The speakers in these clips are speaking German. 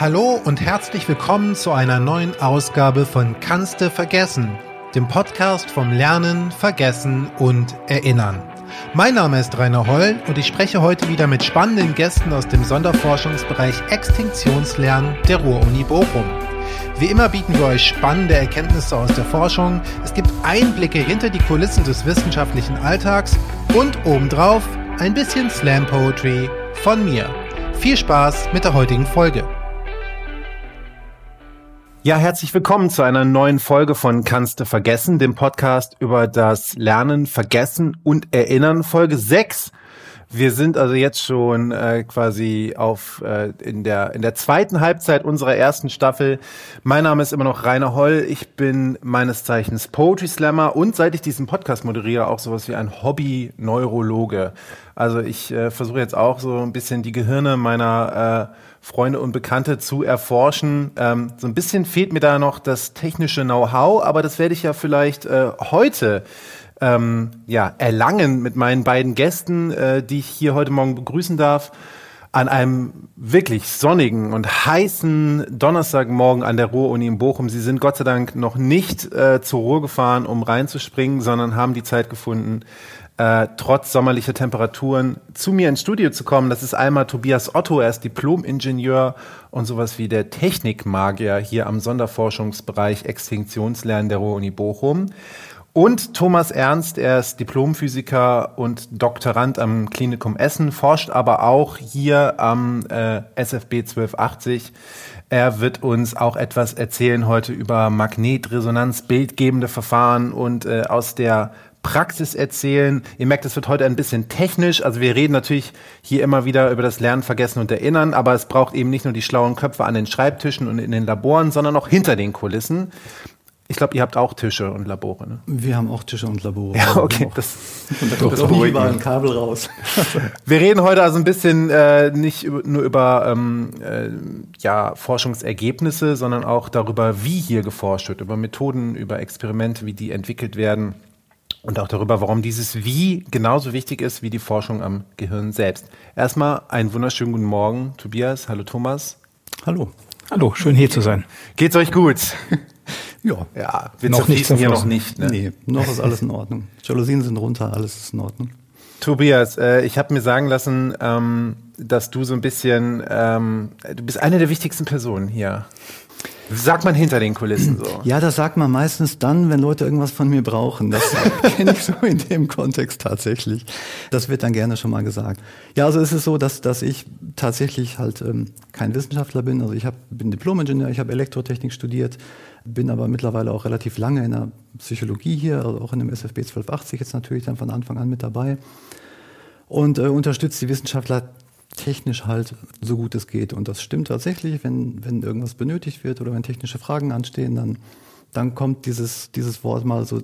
Hallo und herzlich willkommen zu einer neuen Ausgabe von Kannste vergessen, dem Podcast vom Lernen, Vergessen und Erinnern. Mein Name ist Rainer Holl und ich spreche heute wieder mit spannenden Gästen aus dem Sonderforschungsbereich Extinktionslernen der Ruhr-Uni Bochum. Wie immer bieten wir euch spannende Erkenntnisse aus der Forschung, es gibt Einblicke hinter die Kulissen des wissenschaftlichen Alltags und obendrauf ein bisschen Slam Poetry von mir. Viel Spaß mit der heutigen Folge. Ja, herzlich willkommen zu einer neuen Folge von Kannst du vergessen, dem Podcast über das Lernen, Vergessen und Erinnern, Folge 6. Wir sind also jetzt schon äh, quasi auf äh, in der in der zweiten Halbzeit unserer ersten Staffel. Mein Name ist immer noch Rainer Holl. Ich bin meines Zeichens Poetry Slammer und seit ich diesen Podcast moderiere auch sowas wie ein Hobby Neurologe. Also ich äh, versuche jetzt auch so ein bisschen die Gehirne meiner äh, Freunde und Bekannte zu erforschen. Ähm, so ein bisschen fehlt mir da noch das technische Know-how, aber das werde ich ja vielleicht äh, heute ähm, ja, erlangen mit meinen beiden Gästen, äh, die ich hier heute Morgen begrüßen darf. An einem wirklich sonnigen und heißen Donnerstagmorgen an der Ruhr-Uni in Bochum. Sie sind Gott sei Dank noch nicht äh, zur Ruhr gefahren, um reinzuspringen, sondern haben die Zeit gefunden, äh, trotz sommerlicher Temperaturen zu mir ins Studio zu kommen. Das ist einmal Tobias Otto, er ist Diplom-Ingenieur und sowas wie der Technikmagier hier am Sonderforschungsbereich Extinktionslernen der Ruhr-Uni Bochum. Und Thomas Ernst, er ist Diplomphysiker und Doktorand am Klinikum Essen, forscht aber auch hier am äh, SFB 1280. Er wird uns auch etwas erzählen heute über Magnetresonanz, bildgebende Verfahren und äh, aus der Praxis erzählen. Ihr merkt, es wird heute ein bisschen technisch. Also wir reden natürlich hier immer wieder über das Lernen, Vergessen und Erinnern, aber es braucht eben nicht nur die schlauen Köpfe an den Schreibtischen und in den Laboren, sondern auch hinter den Kulissen. Ich glaube, ihr habt auch Tische und Labore, ne? Wir haben auch Tische und Labore. Ja, okay. Das, und da kommt auch überall ein Kabel raus. Wir reden heute also ein bisschen äh, nicht nur über ähm, äh, ja, Forschungsergebnisse, sondern auch darüber, wie hier geforscht wird, über Methoden, über Experimente, wie die entwickelt werden und auch darüber, warum dieses Wie genauso wichtig ist wie die Forschung am Gehirn selbst. Erstmal einen wunderschönen guten Morgen, Tobias. Hallo, Thomas. Hallo. Hallo, schön hier zu sein. Geht's euch gut? ja. Ja, wir noch nicht hier noch nicht. Ne? Nee, noch ist alles in Ordnung. Jalousien sind runter, alles ist in Ordnung. Tobias, äh, ich habe mir sagen lassen, ähm, dass du so ein bisschen, ähm, du bist eine der wichtigsten Personen hier Sagt man hinter den Kulissen so? Ja, das sagt man meistens dann, wenn Leute irgendwas von mir brauchen. Das kenne ich so in dem Kontext tatsächlich. Das wird dann gerne schon mal gesagt. Ja, also es ist so, dass, dass ich tatsächlich halt ähm, kein Wissenschaftler bin. Also ich hab, bin Diplom-Ingenieur, ich habe Elektrotechnik studiert, bin aber mittlerweile auch relativ lange in der Psychologie hier, also auch in dem SFB 1280 jetzt natürlich dann von Anfang an mit dabei und äh, unterstützt die Wissenschaftler technisch halt so gut es geht. Und das stimmt tatsächlich, wenn, wenn irgendwas benötigt wird oder wenn technische Fragen anstehen, dann, dann kommt dieses, dieses Wort mal so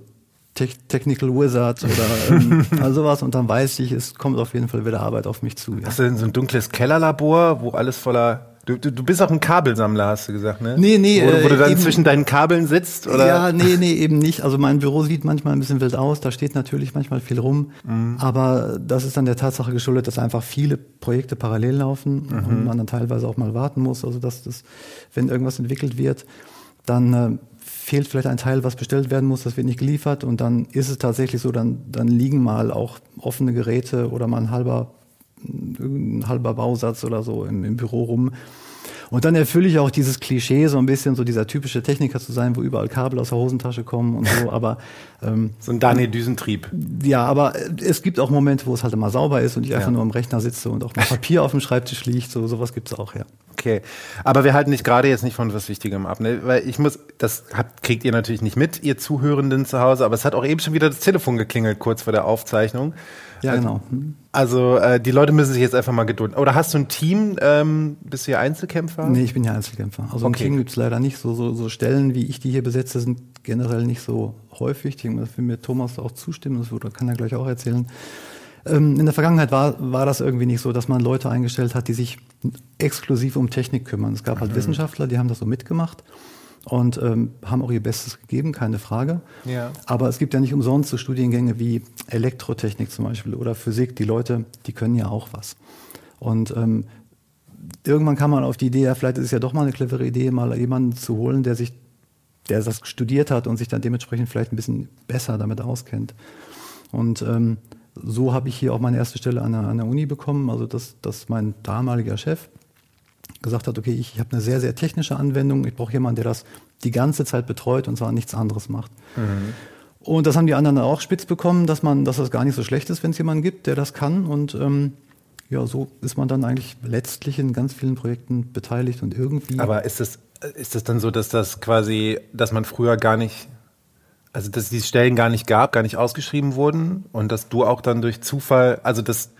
Technical Wizard oder ähm, also sowas und dann weiß ich, es kommt auf jeden Fall wieder Arbeit auf mich zu. Ja. Hast du denn so ein dunkles Kellerlabor, wo alles voller Du, du, du bist auch ein Kabelsammler, hast du gesagt, ne? Nee, nee. Wo, wo du dann äh, eben, zwischen deinen Kabeln sitzt, oder? Ja, nee, nee, eben nicht. Also mein Büro sieht manchmal ein bisschen wild aus, da steht natürlich manchmal viel rum. Mhm. Aber das ist dann der Tatsache geschuldet, dass einfach viele Projekte parallel laufen mhm. und man dann teilweise auch mal warten muss. Also dass das, wenn irgendwas entwickelt wird, dann äh, fehlt vielleicht ein Teil, was bestellt werden muss, das wird nicht geliefert und dann ist es tatsächlich so, dann, dann liegen mal auch offene Geräte oder mal ein halber ein halber Bausatz oder so im, im Büro rum. Und dann erfülle ich auch dieses Klischee, so ein bisschen so dieser typische Techniker zu sein, wo überall Kabel aus der Hosentasche kommen und so. Aber ähm, so ein Daniel Düsentrieb. Ja, aber es gibt auch Momente, wo es halt immer sauber ist und ich einfach ja. nur am Rechner sitze und auch mal Papier auf dem Schreibtisch liegt. So sowas gibt's auch, ja. Okay, aber wir halten dich gerade jetzt nicht von was Wichtigem ab, ne? weil ich muss, das habt, kriegt ihr natürlich nicht mit, ihr Zuhörenden zu Hause, aber es hat auch eben schon wieder das Telefon geklingelt kurz vor der Aufzeichnung. Ja, also, genau. Hm. Also äh, die Leute müssen sich jetzt einfach mal gedulden. Oder hast du ein Team? Ähm, bist du hier Einzelkämpfer? Nee, ich bin ja Einzelkämpfer. Also okay. ein Team gibt's leider nicht. So, so, so Stellen, wie ich die hier besetze, sind generell nicht so häufig. Ich denke, das will mir Thomas auch zustimmen, das kann er gleich auch erzählen. Ähm, in der Vergangenheit war, war das irgendwie nicht so, dass man Leute eingestellt hat, die sich exklusiv um Technik kümmern. Es gab halt mhm. Wissenschaftler, die haben das so mitgemacht und ähm, haben auch ihr Bestes gegeben, keine Frage. Ja. Aber es gibt ja nicht umsonst so Studiengänge wie Elektrotechnik zum Beispiel oder Physik. Die Leute, die können ja auch was. Und ähm, irgendwann kam man auf die Idee, ja, vielleicht ist es ja doch mal eine clevere Idee, mal jemanden zu holen, der sich, der das studiert hat und sich dann dementsprechend vielleicht ein bisschen besser damit auskennt. Und ähm, so habe ich hier auch meine erste Stelle an der, an der Uni bekommen. Also dass, dass mein damaliger Chef gesagt hat, okay, ich, ich habe eine sehr, sehr technische Anwendung, ich brauche jemanden, der das die ganze Zeit betreut und zwar nichts anderes macht. Mhm. Und das haben die anderen auch spitz bekommen, dass man, dass das gar nicht so schlecht ist, wenn es jemanden gibt, der das kann. Und ähm, ja, so ist man dann eigentlich letztlich in ganz vielen Projekten beteiligt und irgendwie. Aber ist es, ist es dann so, dass das quasi, dass man früher gar nicht, also dass die Stellen gar nicht gab, gar nicht ausgeschrieben wurden und dass du auch dann durch Zufall, also dass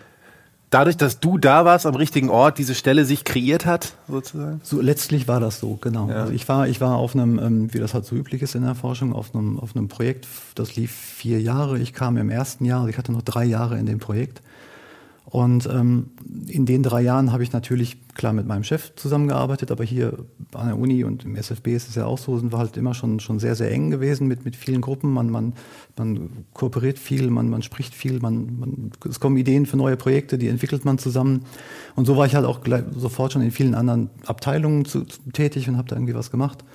dadurch, dass du da warst am richtigen Ort, diese Stelle sich kreiert hat, sozusagen? So letztlich war das so, genau. Ja. Also ich war, ich war auf einem, ähm, wie das halt so üblich ist in der Forschung, auf einem, auf einem Projekt, das lief vier Jahre. Ich kam im ersten Jahr, also ich hatte noch drei Jahre in dem Projekt. Und ähm, in den drei Jahren habe ich natürlich klar mit meinem Chef zusammengearbeitet, aber hier an der Uni und im SFB ist es ja auch so, sind wir halt immer schon, schon sehr, sehr eng gewesen mit, mit vielen Gruppen. Man, man, man kooperiert viel, man, man spricht viel, man, man, es kommen Ideen für neue Projekte, die entwickelt man zusammen. Und so war ich halt auch gleich, sofort schon in vielen anderen Abteilungen zu, zu, tätig und habe da irgendwie was gemacht.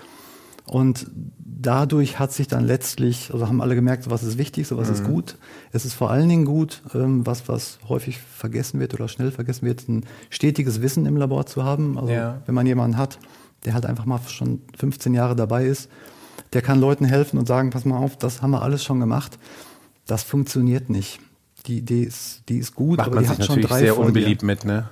Und dadurch hat sich dann letztlich, also haben alle gemerkt, was ist wichtig, so was mhm. ist gut. Es ist vor allen Dingen gut, ähm, was, was häufig vergessen wird oder schnell vergessen wird, ein stetiges Wissen im Labor zu haben. Also ja. wenn man jemanden hat, der halt einfach mal schon 15 Jahre dabei ist, der kann Leuten helfen und sagen, pass mal auf, das haben wir alles schon gemacht. Das funktioniert nicht. Die Idee ist, die ist gut, Macht aber die hat schon drei sehr unbeliebt mit, ne?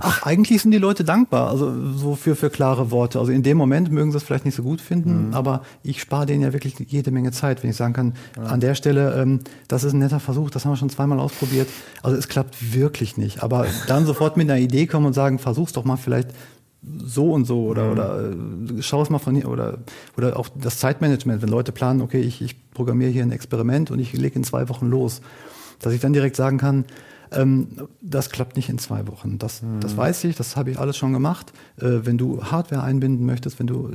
Ach, eigentlich sind die Leute dankbar, also so für, für klare Worte. Also in dem Moment mögen sie es vielleicht nicht so gut finden, mhm. aber ich spare denen ja wirklich jede Menge Zeit, wenn ich sagen kann, ja. an der Stelle, ähm, das ist ein netter Versuch, das haben wir schon zweimal ausprobiert. Also es klappt wirklich nicht. Aber dann sofort mit einer Idee kommen und sagen, versuch's doch mal vielleicht so und so oder, mhm. oder äh, schau es mal von hier oder, oder auch das Zeitmanagement, wenn Leute planen, okay, ich, ich programmiere hier ein Experiment und ich lege in zwei Wochen los, dass ich dann direkt sagen kann, ähm, das klappt nicht in zwei Wochen. Das, mhm. das weiß ich, das habe ich alles schon gemacht. Äh, wenn du Hardware einbinden möchtest, wenn du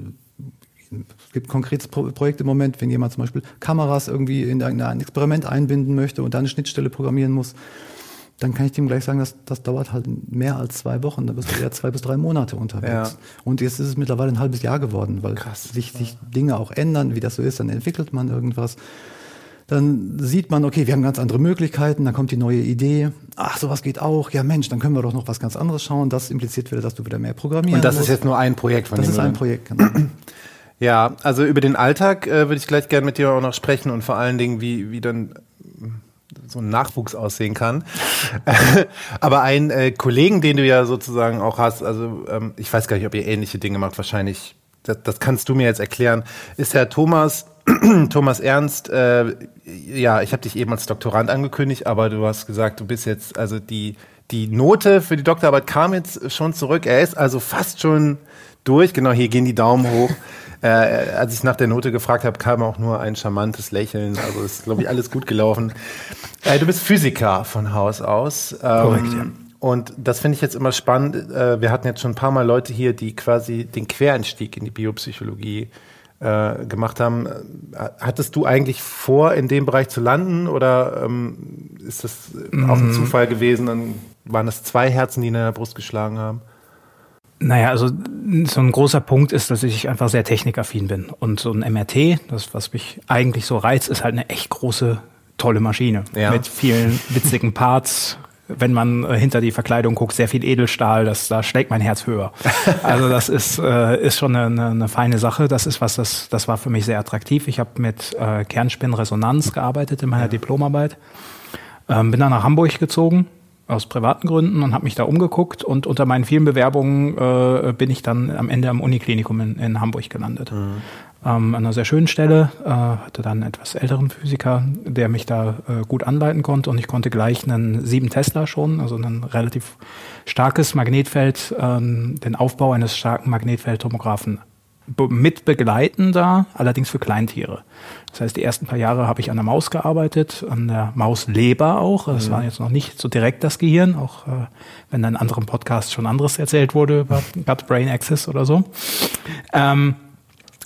es gibt konkretes Projekt im Moment, wenn jemand zum Beispiel Kameras irgendwie in ein Experiment einbinden möchte und dann eine Schnittstelle programmieren muss, dann kann ich dem gleich sagen, dass das dauert halt mehr als zwei Wochen. Da bist du eher zwei bis drei Monate unterwegs. Ja. Und jetzt ist es mittlerweile ein halbes Jahr geworden, weil Krass. sich, sich Dinge auch ändern, wie das so ist. Dann entwickelt man irgendwas. Dann sieht man, okay, wir haben ganz andere Möglichkeiten, dann kommt die neue Idee. Ach, sowas geht auch. Ja, Mensch, dann können wir doch noch was ganz anderes schauen. Das impliziert wieder, dass du wieder mehr programmieren Und das musst. ist jetzt nur ein Projekt von Das ist ein Projekt, genau. Ja, also über den Alltag äh, würde ich gleich gerne mit dir auch noch sprechen und vor allen Dingen, wie, wie dann so ein Nachwuchs aussehen kann. Aber ein äh, Kollegen, den du ja sozusagen auch hast, also ähm, ich weiß gar nicht, ob ihr ähnliche Dinge macht, wahrscheinlich, das, das kannst du mir jetzt erklären, ist Herr Thomas Thomas Ernst, äh, ja, ich habe dich eben als Doktorand angekündigt, aber du hast gesagt, du bist jetzt, also die, die Note für die Doktorarbeit kam jetzt schon zurück. Er ist also fast schon durch. Genau, hier gehen die Daumen hoch. äh, als ich nach der Note gefragt habe, kam auch nur ein charmantes Lächeln. Also ist, glaube ich, alles gut gelaufen. Äh, du bist Physiker von Haus aus. Ähm, Korrekt, ja. Und das finde ich jetzt immer spannend. Äh, wir hatten jetzt schon ein paar Mal Leute hier, die quasi den Quereinstieg in die Biopsychologie äh, gemacht haben. Hattest du eigentlich vor, in dem Bereich zu landen oder ähm, ist das auch ein mhm. Zufall gewesen? Dann waren das zwei Herzen, die in der Brust geschlagen haben? Naja, also so ein großer Punkt ist, dass ich einfach sehr technikaffin bin. Und so ein MRT, das, was mich eigentlich so reizt, ist halt eine echt große, tolle Maschine. Ja. Mit vielen witzigen Parts, wenn man äh, hinter die Verkleidung guckt, sehr viel Edelstahl, das, da schlägt mein Herz höher. Also das ist, äh, ist schon eine, eine feine Sache. Das ist was, das, das war für mich sehr attraktiv. Ich habe mit äh, Kernspinnresonanz gearbeitet in meiner ja. Diplomarbeit. Ähm, bin dann nach Hamburg gezogen aus privaten Gründen und habe mich da umgeguckt und unter meinen vielen Bewerbungen äh, bin ich dann am Ende am Uniklinikum in, in Hamburg gelandet. Mhm ähm, an einer sehr schönen Stelle, äh, hatte dann einen etwas älteren Physiker, der mich da äh, gut anleiten konnte und ich konnte gleich einen 7 Tesla schon, also ein relativ starkes Magnetfeld, ähm, den Aufbau eines starken Magnetfeldtomographen mit begleiten da, allerdings für Kleintiere. Das heißt, die ersten paar Jahre habe ich an der Maus gearbeitet, an der Mausleber auch. Das mhm. war jetzt noch nicht so direkt das Gehirn, auch äh, wenn in anderen Podcasts schon anderes erzählt wurde über Gut-Brain Access oder so. Ähm,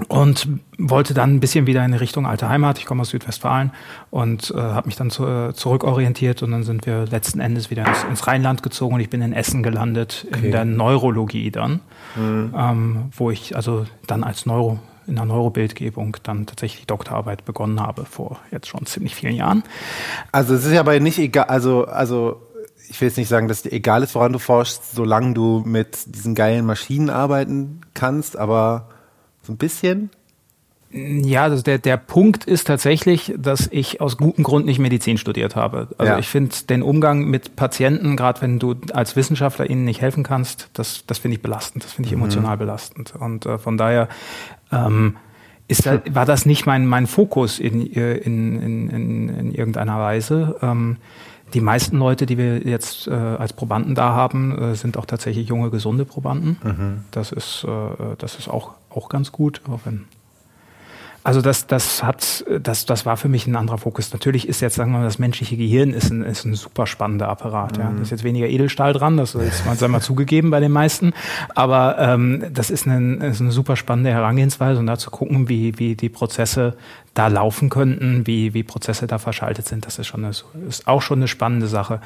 und wollte dann ein bisschen wieder in Richtung alte Heimat. Ich komme aus Südwestfalen und äh, habe mich dann zu, äh, zurückorientiert und dann sind wir letzten Endes wieder ins, ins, Rheinland gezogen und ich bin in Essen gelandet okay. in der Neurologie dann, mhm. ähm, wo ich also dann als Neuro in der Neurobildgebung dann tatsächlich die Doktorarbeit begonnen habe vor jetzt schon ziemlich vielen Jahren. Also es ist ja aber nicht egal, also also ich will jetzt nicht sagen, dass dir egal ist, woran du forschst, solange du mit diesen geilen Maschinen arbeiten kannst, aber so ein bisschen? Ja, also der, der Punkt ist tatsächlich, dass ich aus gutem Grund nicht Medizin studiert habe. Also ja. ich finde den Umgang mit Patienten, gerade wenn du als Wissenschaftler ihnen nicht helfen kannst, das, das finde ich belastend, das finde ich mhm. emotional mhm. belastend. Und äh, von daher ähm, ist da, war das nicht mein, mein Fokus in, in, in, in, in irgendeiner Weise. Ähm, die meisten Leute, die wir jetzt äh, als Probanden da haben, äh, sind auch tatsächlich junge, gesunde Probanden. Mhm. Das ist, äh, das ist auch, auch ganz gut, auch wenn also das, das hat, das, das war für mich ein anderer Fokus. Natürlich ist jetzt, sagen wir mal, das menschliche Gehirn ist ein, ist ein super spannender Apparat. Mhm. Ja. Da ist jetzt weniger Edelstahl dran, das ist wir mal zugegeben bei den meisten. Aber ähm, das ist eine, ist eine super spannende Herangehensweise und da zu gucken, wie, wie die Prozesse da laufen könnten, wie, wie Prozesse da verschaltet sind, das ist schon eine, ist auch schon eine spannende Sache.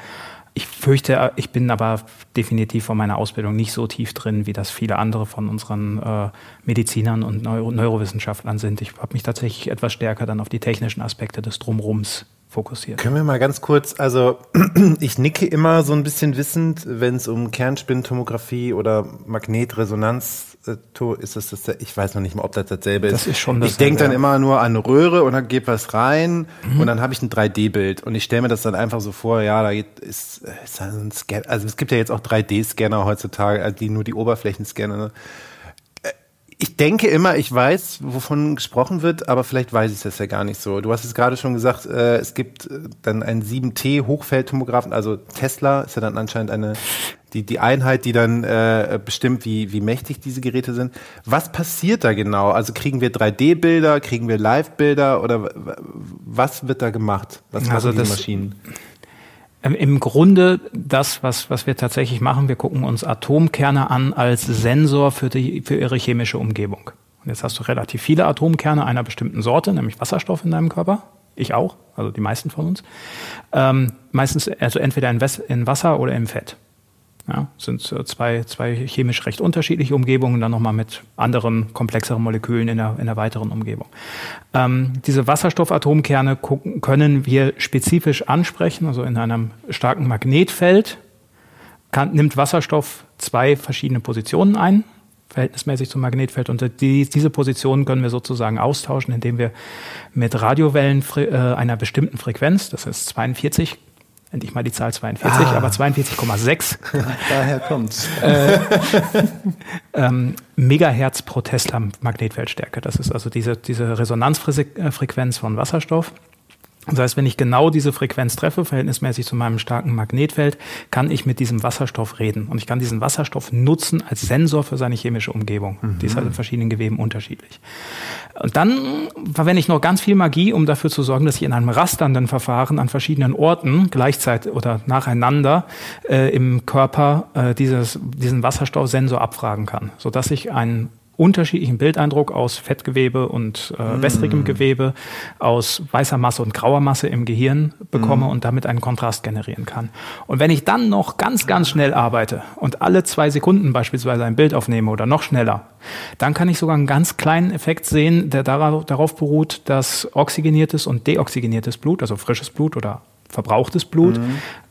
Ich fürchte, ich bin aber definitiv von meiner Ausbildung nicht so tief drin, wie das viele andere von unseren äh, Medizinern und Neuro Neurowissenschaftlern sind. Ich habe mich tatsächlich etwas stärker dann auf die technischen Aspekte des Drumrums fokussiert. Können wir mal ganz kurz, also ich nicke immer so ein bisschen wissend, wenn es um Kernspintomographie oder Magnetresonanz äh, ist das, das ich weiß noch nicht mal, ob das dasselbe ist. Das ist schon Ich denke dann immer nur an eine Röhre und dann geht was rein mhm. und dann habe ich ein 3D-Bild und ich stelle mir das dann einfach so vor, ja, da geht, ist, ist ein Scan, also es gibt ja jetzt auch 3D-Scanner heutzutage, die nur die Oberflächen scannen. Ne? Ich denke immer, ich weiß, wovon gesprochen wird, aber vielleicht weiß ich das ja gar nicht so. Du hast es gerade schon gesagt, äh, es gibt äh, dann einen 7T Hochfeldtomographen, also Tesla ist ja dann anscheinend eine die die Einheit, die dann äh, bestimmt, wie wie mächtig diese Geräte sind. Was passiert da genau? Also kriegen wir 3D-Bilder, kriegen wir Live-Bilder oder was wird da gemacht? Was machen also diese Maschinen? Ähm, Im Grunde das, was, was wir tatsächlich machen, wir gucken uns Atomkerne an als Sensor für, die, für ihre chemische Umgebung. Und jetzt hast du relativ viele Atomkerne einer bestimmten Sorte, nämlich Wasserstoff in deinem Körper. Ich auch, also die meisten von uns. Ähm, meistens also entweder in, in Wasser oder im Fett. Ja, sind zwei, zwei chemisch recht unterschiedliche Umgebungen, dann nochmal mit anderen komplexeren Molekülen in der, in der weiteren Umgebung. Ähm, diese Wasserstoffatomkerne können wir spezifisch ansprechen, also in einem starken Magnetfeld kann, nimmt Wasserstoff zwei verschiedene Positionen ein, verhältnismäßig zum Magnetfeld. Und die, diese Positionen können wir sozusagen austauschen, indem wir mit Radiowellen äh, einer bestimmten Frequenz, das ist 42 endlich mal die Zahl 42, ah. aber 42,6. Daher kommt's. Äh, ähm, Megahertz pro Tesla Magnetfeldstärke. Das ist also diese, diese Resonanzfrequenz von Wasserstoff. Das heißt, wenn ich genau diese Frequenz treffe, verhältnismäßig zu meinem starken Magnetfeld, kann ich mit diesem Wasserstoff reden. Und ich kann diesen Wasserstoff nutzen als Sensor für seine chemische Umgebung. Mhm. Die ist halt in verschiedenen Geweben unterschiedlich. Und dann verwende ich noch ganz viel Magie, um dafür zu sorgen, dass ich in einem rasternden Verfahren an verschiedenen Orten gleichzeitig oder nacheinander äh, im Körper äh, dieses, diesen Wasserstoffsensor abfragen kann, sodass ich einen unterschiedlichen Bildeindruck aus Fettgewebe und äh, mm. wässrigem Gewebe, aus weißer Masse und grauer Masse im Gehirn bekomme mm. und damit einen Kontrast generieren kann. Und wenn ich dann noch ganz, ganz schnell arbeite und alle zwei Sekunden beispielsweise ein Bild aufnehme oder noch schneller, dann kann ich sogar einen ganz kleinen Effekt sehen, der darauf, darauf beruht, dass oxygeniertes und deoxygeniertes Blut, also frisches Blut oder verbrauchtes Blut, mm.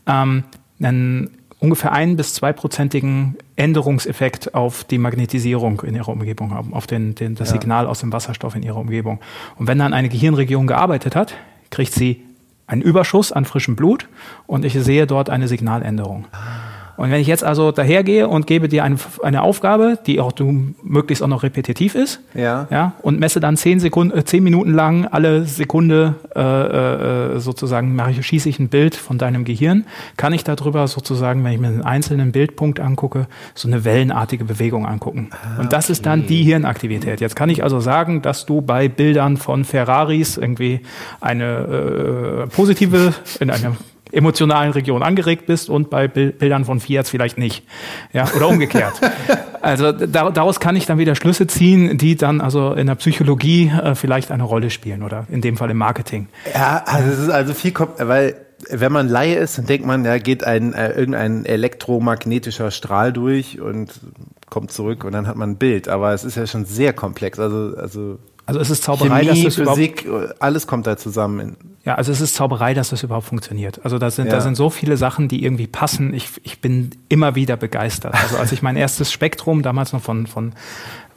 ähm, einen ungefähr ein bis zweiprozentigen Änderungseffekt auf die Magnetisierung in ihrer Umgebung haben, auf den, den, das ja. Signal aus dem Wasserstoff in ihrer Umgebung. Und wenn dann eine Gehirnregion gearbeitet hat, kriegt sie einen Überschuss an frischem Blut und ich sehe dort eine Signaländerung. Ah. Und wenn ich jetzt also dahergehe und gebe dir eine, eine Aufgabe, die auch du möglichst auch noch repetitiv ist, ja, ja und messe dann zehn Sekunden, äh, zehn Minuten lang alle Sekunde äh, äh, sozusagen mache ich, schieße ich ein Bild von deinem Gehirn, kann ich darüber sozusagen, wenn ich mir einen einzelnen Bildpunkt angucke, so eine wellenartige Bewegung angucken. Ah, und das okay. ist dann die Hirnaktivität. Jetzt kann ich also sagen, dass du bei Bildern von Ferraris irgendwie eine äh, positive in einer emotionalen Region angeregt bist und bei Bildern von Fiat vielleicht nicht. Ja, oder umgekehrt. also daraus kann ich dann wieder Schlüsse ziehen, die dann also in der Psychologie äh, vielleicht eine Rolle spielen oder in dem Fall im Marketing. Ja, also es ist also viel, weil wenn man Laie ist, dann denkt man, da geht ein äh, irgendein elektromagnetischer Strahl durch und kommt zurück und dann hat man ein Bild. Aber es ist ja schon sehr komplex. Also, also also es ist Zauberei, Chemie, dass das Physik, alles kommt da zusammen. Ja, also es ist Zauberei, dass das überhaupt funktioniert. Also da sind, ja. da sind so viele Sachen, die irgendwie passen. Ich, ich bin immer wieder begeistert. Also als ich mein erstes Spektrum damals noch von, von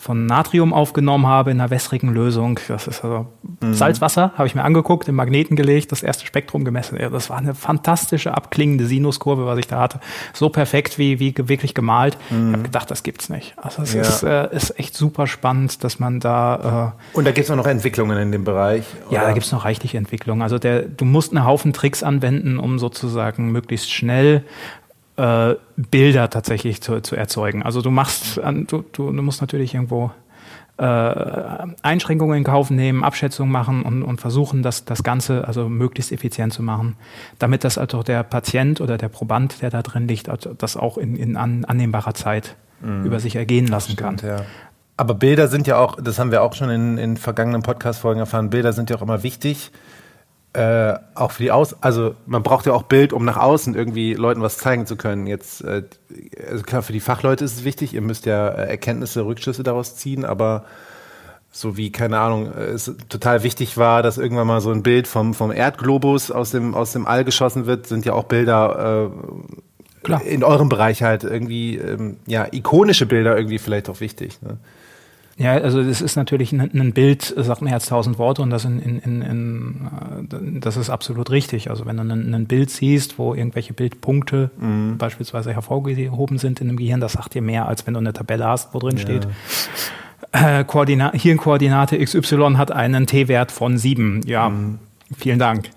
von Natrium aufgenommen habe in einer wässrigen Lösung. Das ist also mhm. Salzwasser, habe ich mir angeguckt, im Magneten gelegt, das erste Spektrum gemessen. Das war eine fantastische abklingende Sinuskurve, was ich da hatte. So perfekt wie, wie wirklich gemalt. Mhm. Ich habe gedacht, das gibt's nicht. Also es ja. ist, äh, ist echt super spannend, dass man da. Äh, Und da gibt's auch noch Entwicklungen in dem Bereich? Oder? Ja, da gibt's noch reichlich Entwicklungen. Also der, du musst einen Haufen Tricks anwenden, um sozusagen möglichst schnell äh, Bilder tatsächlich zu, zu erzeugen. Also du machst, du, du, du musst natürlich irgendwo äh, Einschränkungen in Kauf nehmen, Abschätzungen machen und, und versuchen, das, das Ganze also möglichst effizient zu machen, damit das also der Patient oder der Proband, der da drin liegt, also das auch in, in an, annehmbarer Zeit mhm. über sich ergehen lassen stimmt, kann. Ja. Aber Bilder sind ja auch, das haben wir auch schon in, in vergangenen Podcast-Folgen erfahren, Bilder sind ja auch immer wichtig äh, auch für die Aus, also man braucht ja auch Bild, um nach außen irgendwie Leuten was zeigen zu können. Jetzt, äh, also klar, für die Fachleute ist es wichtig, ihr müsst ja äh, Erkenntnisse, Rückschlüsse daraus ziehen, aber so wie, keine Ahnung, äh, es total wichtig war, dass irgendwann mal so ein Bild vom, vom Erdglobus aus dem, aus dem All geschossen wird, sind ja auch Bilder äh, in eurem Bereich halt irgendwie, ähm, ja, ikonische Bilder irgendwie vielleicht auch wichtig. Ne? Ja, also das ist natürlich ein, ein Bild, sagt mehr als tausend Worte und das, in, in, in, in, das ist absolut richtig. Also wenn du ein, ein Bild siehst, wo irgendwelche Bildpunkte mhm. beispielsweise hervorgehoben sind in dem Gehirn, das sagt dir mehr, als wenn du eine Tabelle hast, wo drin ja. steht. Äh, Koordinat, Hirnkoordinate XY hat einen T-Wert von sieben. Ja, mhm. Vielen Dank.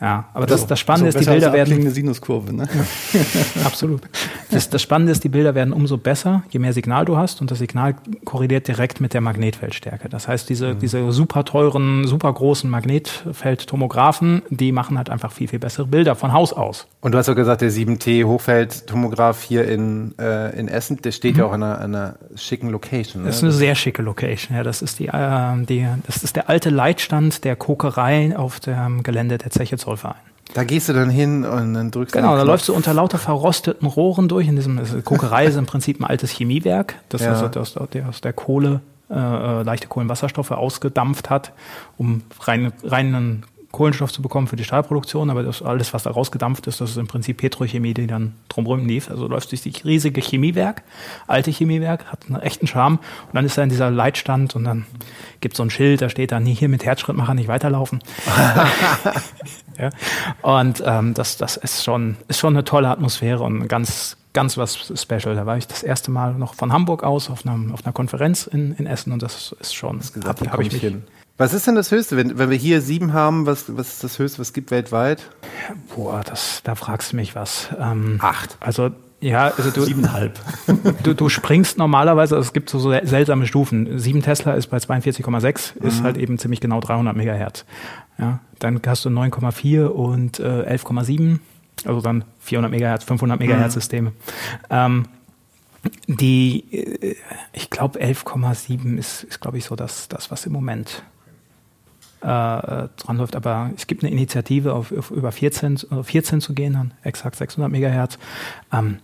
Ja, aber das, das Spannende so ist, die Bilder werden. Eine Sinuskurve, ne? Absolut. Das, das Spannende ist, die Bilder werden umso besser, je mehr Signal du hast und das Signal korreliert direkt mit der Magnetfeldstärke. Das heißt, diese, mhm. diese super teuren, super großen Magnetfeldtomographen, die machen halt einfach viel, viel bessere Bilder von Haus aus. Und du hast ja gesagt, der 7T Hochfeldtomograph hier in, äh, in Essen, der steht mhm. ja auch in einer, einer schicken Location. Ne? Das ist eine sehr schicke Location, ja. Das ist die, äh, die, das ist der alte Leitstand der Kokerei auf dem Gelände der Zeche Zollverein. Da gehst du dann hin und dann drückst du. Genau, da läufst du unter lauter verrosteten Rohren durch. In diesem Kokerei ist im Prinzip ein altes Chemiewerk, das ja. also aus, der, aus der Kohle äh, äh, leichte Kohlenwasserstoffe ausgedampft hat, um rein, reinen Kohlenstoff zu bekommen für die Stahlproduktion, aber das alles, was da rausgedampft ist, das ist im Prinzip Petrochemie, die dann drumherum lief. Also läuft durch dieses riesige Chemiewerk, alte Chemiewerk, hat einen echten Charme und dann ist er in dieser Leitstand und dann gibt es so ein Schild, da steht dann hier mit Herzschrittmacher nicht weiterlaufen. ja. Und ähm, das, das ist schon, ist schon eine tolle Atmosphäre und ganz, ganz was Special. Da war ich das erste Mal noch von Hamburg aus auf einer, auf einer Konferenz in, in Essen und das ist schon, habe hab ich mich hin was ist denn das Höchste? Wenn, wenn wir hier sieben haben, was, was ist das Höchste, was es gibt weltweit? Boah, das, da fragst du mich was. Ähm, Acht. Also, ja, also du. Siebeneinhalb. Du, du springst normalerweise, also es gibt so, so seltsame Stufen. Sieben Tesla ist bei 42,6, mhm. ist halt eben ziemlich genau 300 Megahertz. Ja, dann hast du 9,4 und äh, 11,7, also dann 400 Megahertz, 500 Megahertz mhm. Systeme. Ähm, die, äh, ich glaube, 11,7 ist, ist glaube ich, so das, das, was im Moment äh, dran läuft. Aber es gibt eine Initiative, auf, auf über 14, 14 zu gehen, dann exakt 600 Megahertz. Ähm,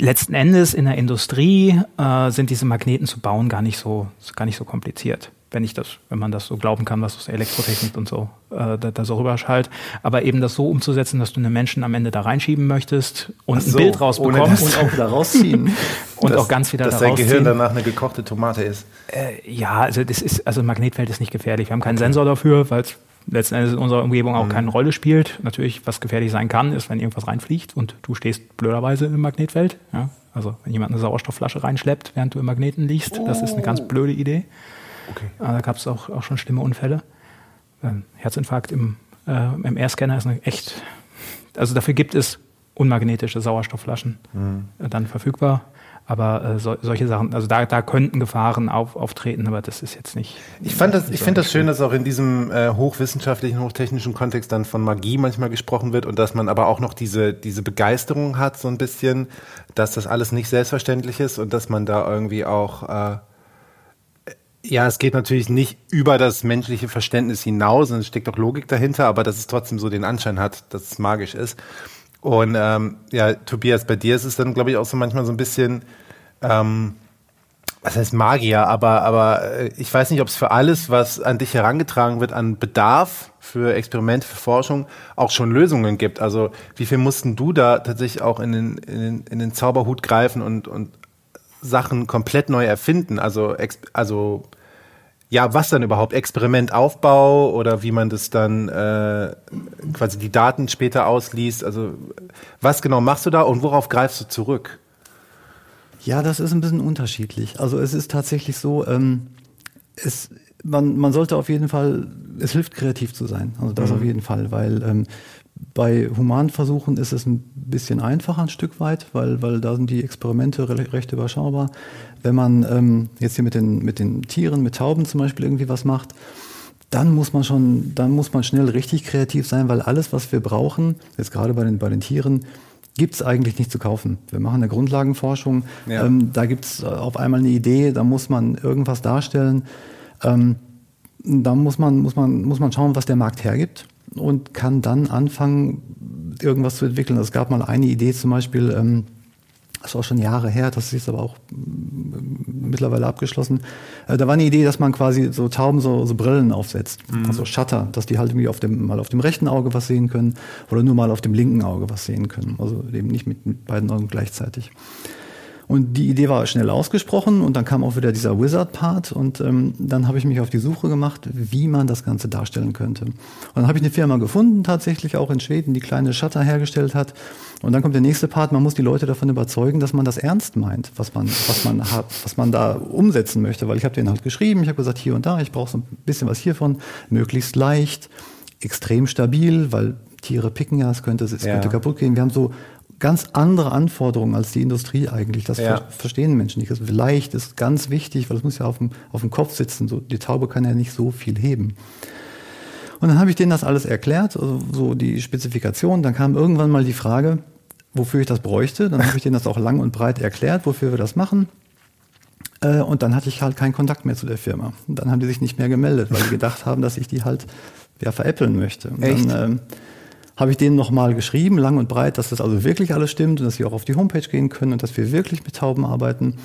letzten Endes in der Industrie äh, sind diese Magneten zu bauen gar nicht so, gar nicht so kompliziert wenn ich das, wenn man das so glauben kann, was aus Elektrotechnik und so äh, da, da so rüberschallt. Aber eben das so umzusetzen, dass du einen Menschen am Ende da reinschieben möchtest und so, ein Bild rausbekommst und auch wieder rausziehen und das, auch ganz wieder dass da rausziehen. Dass dein Gehirn danach eine gekochte Tomate ist. Äh, ja, also das ist also Magnetfeld ist nicht gefährlich. Wir haben keinen okay. Sensor dafür, weil es letzten Endes in unserer Umgebung auch mhm. keine Rolle spielt. Natürlich, was gefährlich sein kann, ist, wenn irgendwas reinfliegt und du stehst blöderweise im Magnetfeld. Ja? Also wenn jemand eine Sauerstoffflasche reinschleppt, während du im Magneten liegst, oh. das ist eine ganz blöde Idee. Okay. Äh, da gab es auch, auch schon schlimme Unfälle. Ähm, Herzinfarkt im äh, MR-Scanner ist eine echt, also dafür gibt es unmagnetische Sauerstoffflaschen mhm. äh, dann verfügbar. Aber äh, so, solche Sachen, also da, da könnten Gefahren auf, auftreten, aber das ist jetzt nicht. Ich fand das, ich finde das schön, dass auch in diesem äh, hochwissenschaftlichen, hochtechnischen Kontext dann von Magie manchmal gesprochen wird und dass man aber auch noch diese, diese Begeisterung hat, so ein bisschen, dass das alles nicht selbstverständlich ist und dass man da irgendwie auch äh, ja, es geht natürlich nicht über das menschliche Verständnis hinaus und es steckt auch Logik dahinter, aber dass es trotzdem so den Anschein hat, dass es magisch ist. Und ähm, ja, Tobias, bei dir ist es dann, glaube ich, auch so manchmal so ein bisschen, ähm, was heißt Magier, aber, aber äh, ich weiß nicht, ob es für alles, was an dich herangetragen wird, an Bedarf für Experimente, für Forschung, auch schon Lösungen gibt. Also wie viel mussten du da tatsächlich auch in den, in den, in den Zauberhut greifen und, und Sachen komplett neu erfinden? Also, also ja, was dann überhaupt? Experimentaufbau oder wie man das dann äh, quasi die Daten später ausliest? Also was genau machst du da und worauf greifst du zurück? Ja, das ist ein bisschen unterschiedlich. Also es ist tatsächlich so, ähm, es, man, man sollte auf jeden Fall, es hilft kreativ zu sein. Also das mhm. auf jeden Fall, weil ähm, bei Humanversuchen ist es ein bisschen einfacher ein Stück weit, weil, weil da sind die Experimente recht überschaubar. Wenn man ähm, jetzt hier mit den, mit den Tieren, mit Tauben zum Beispiel irgendwie was macht, dann muss man schon, dann muss man schnell richtig kreativ sein, weil alles, was wir brauchen, jetzt gerade bei den, bei den Tieren, gibt es eigentlich nicht zu kaufen. Wir machen eine Grundlagenforschung, ja. ähm, da gibt es auf einmal eine Idee, da muss man irgendwas darstellen. Ähm, da muss man, muss, man, muss man schauen, was der Markt hergibt und kann dann anfangen, irgendwas zu entwickeln. Es gab mal eine Idee zum Beispiel, ähm, das ist auch schon Jahre her, das ist jetzt aber auch mm, mittlerweile abgeschlossen. Äh, da war eine Idee, dass man quasi so Tauben so, so Brillen aufsetzt, mhm. also Shutter, dass die halt irgendwie auf dem, mal auf dem rechten Auge was sehen können oder nur mal auf dem linken Auge was sehen können. Also eben nicht mit, mit beiden Augen gleichzeitig. Und die Idee war schnell ausgesprochen und dann kam auch wieder dieser Wizard-Part und ähm, dann habe ich mich auf die Suche gemacht, wie man das Ganze darstellen könnte. Und dann habe ich eine Firma gefunden, tatsächlich auch in Schweden, die kleine Shutter hergestellt hat. Und dann kommt der nächste Part, man muss die Leute davon überzeugen, dass man das ernst meint, was man, was man hat, was man da umsetzen möchte. Weil ich habe denen halt geschrieben, ich habe gesagt, hier und da, ich brauche so ein bisschen was hiervon, möglichst leicht, extrem stabil, weil Tiere picken ja, es könnte, es ja. könnte kaputt gehen. Wir haben so ganz andere Anforderungen als die Industrie eigentlich. Das ja. verstehen Menschen nicht. Das also leicht ist ganz wichtig, weil es muss ja auf dem, auf dem Kopf sitzen. So, die Taube kann ja nicht so viel heben. Und dann habe ich denen das alles erklärt, also so die Spezifikation. Dann kam irgendwann mal die Frage, wofür ich das bräuchte. Dann habe ich denen das auch lang und breit erklärt, wofür wir das machen. Äh, und dann hatte ich halt keinen Kontakt mehr zu der Firma. Und dann haben die sich nicht mehr gemeldet, weil die gedacht haben, dass ich die halt ja, veräppeln möchte. Und Echt? Dann, ähm, habe ich denen nochmal geschrieben, lang und breit, dass das also wirklich alles stimmt und dass sie auch auf die Homepage gehen können und dass wir wirklich mit Tauben arbeiten.